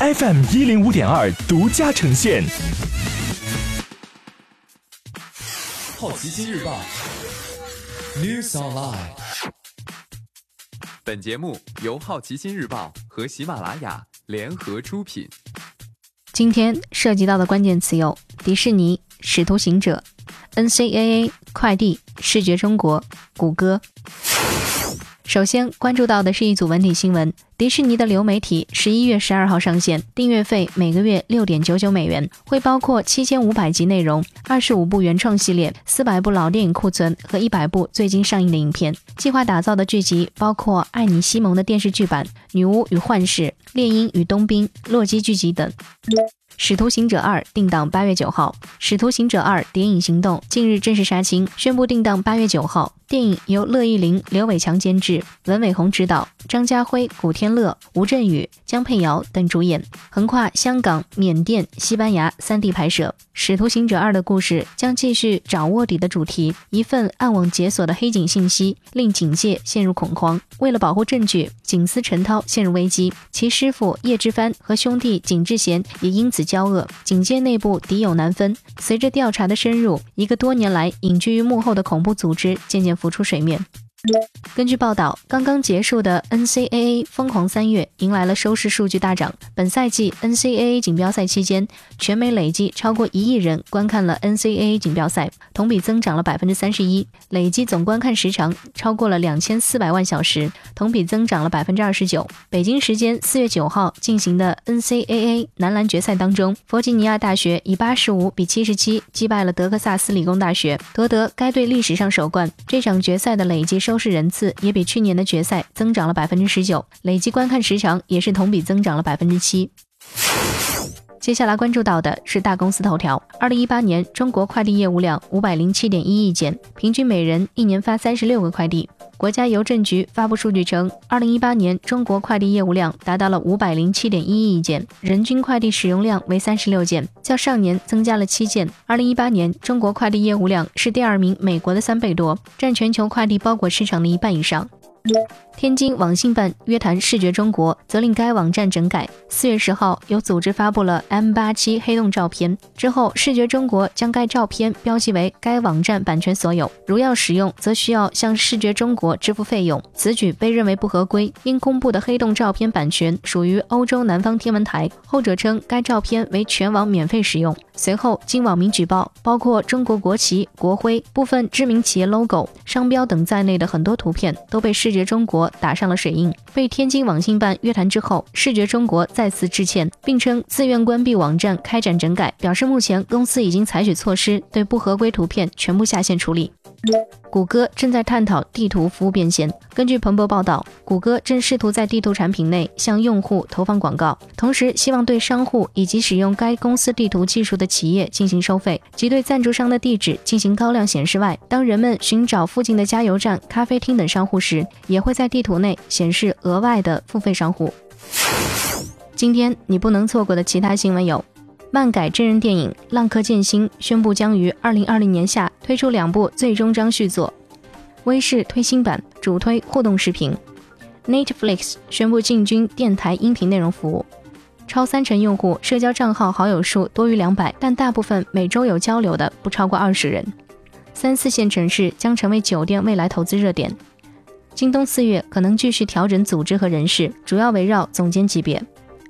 FM 一零五点二独家呈现。好奇心日报，News Online。本节目由好奇心日报和喜马拉雅联合出品。今天涉及到的关键词有：迪士尼、使徒行者、NCAA、快递、视觉中国、谷歌。首先关注到的是一组文体新闻：迪士尼的流媒体十一月十二号上线，订阅费每个月六点九九美元，会包括七千五百集内容、二十五部原创系列、四百部老电影库存和一百部最近上映的影片。计划打造的剧集包括《爱你西蒙》的电视剧版、《女巫与幻视》、《猎鹰与冬兵》、《洛基》剧集等。《使徒行者二》定档八月九号，《使徒行者二：谍影行动》近日正式杀青，宣布定档八月九号。电影由乐易玲、刘伟强监制，文伟鸿执导，张家辉、古天乐、吴镇宇、江佩瑶等主演，横跨香港、缅甸、西班牙三地拍摄。《使徒行者二》的故事将继续找卧底的主题，一份暗网解锁的黑警信息令警界陷入恐慌。为了保护证据，警司陈涛陷入危机，其师傅叶之帆和兄弟景志贤也因此此交恶，警界内部敌友难分。随着调查的深入，一个多年来隐居于幕后的恐怖组织渐渐浮出水面。根据报道，刚刚结束的 NCAA 疯狂三月迎来了收视数据大涨。本赛季 NCAA 锦标赛期间，全美累计超过一亿人观看了 NCAA 锦标赛，同比增长了百分之三十一。累计总观看时长超过了两千四百万小时，同比增长了百分之二十九。北京时间四月九号进行的 NCAA 男篮决赛当中，弗吉尼亚大学以八十五比七十七击败了德克萨斯理工大学，夺得该队历史上首冠。这场决赛的累计收收视人次也比去年的决赛增长了百分之十九，累计观看时长也是同比增长了百分之七。接下来关注到的是大公司头条：二零一八年中国快递业务量五百零七点一亿件，平均每人一年发三十六个快递。国家邮政局发布数据称，二零一八年中国快递业务量达到了五百零七点一亿件，人均快递使用量为三十六件，较上年增加了七件。二零一八年中国快递业务量是第二名美国的三倍多，占全球快递包裹市场的一半以上。天津网信办约谈视觉中国，责令该网站整改。四月十号，有组织发布了 M 八七黑洞照片之后，视觉中国将该照片标记为该网站版权所有，如要使用，则需要向视觉中国支付费用。此举被认为不合规，因公布的黑洞照片版权属于欧洲南方天文台，后者称该照片为全网免费使用。随后，经网民举报，包括中国国旗、国徽、部分知名企业 logo、商标等在内的很多图片都被视觉中国。打上了水印。被天津网信办约谈之后，视觉中国再次致歉，并称自愿关闭网站，开展整改，表示目前公司已经采取措施，对不合规图片全部下线处理。谷歌正在探讨地图服务变现。根据彭博报道，谷歌正试图在地图产品内向用户投放广告，同时希望对商户以及使用该公司地图技术的企业进行收费，即对赞助商的地址进行高亮显示外，当人们寻找附近的加油站、咖啡厅等商户时，也会在地图内显示额外的付费商户。今天你不能错过的其他新闻有。漫改真人电影《浪客剑心》宣布将于二零二零年夏推出两部最终章续作。微视推新版主推互动视频。Netflix 宣布进军电台音频内容服务。超三成用户社交账号好友数多于两百，但大部分每周有交流的不超过二十人。三四线城市将成为酒店未来投资热点。京东四月可能继续调整组织和人事，主要围绕总监级别。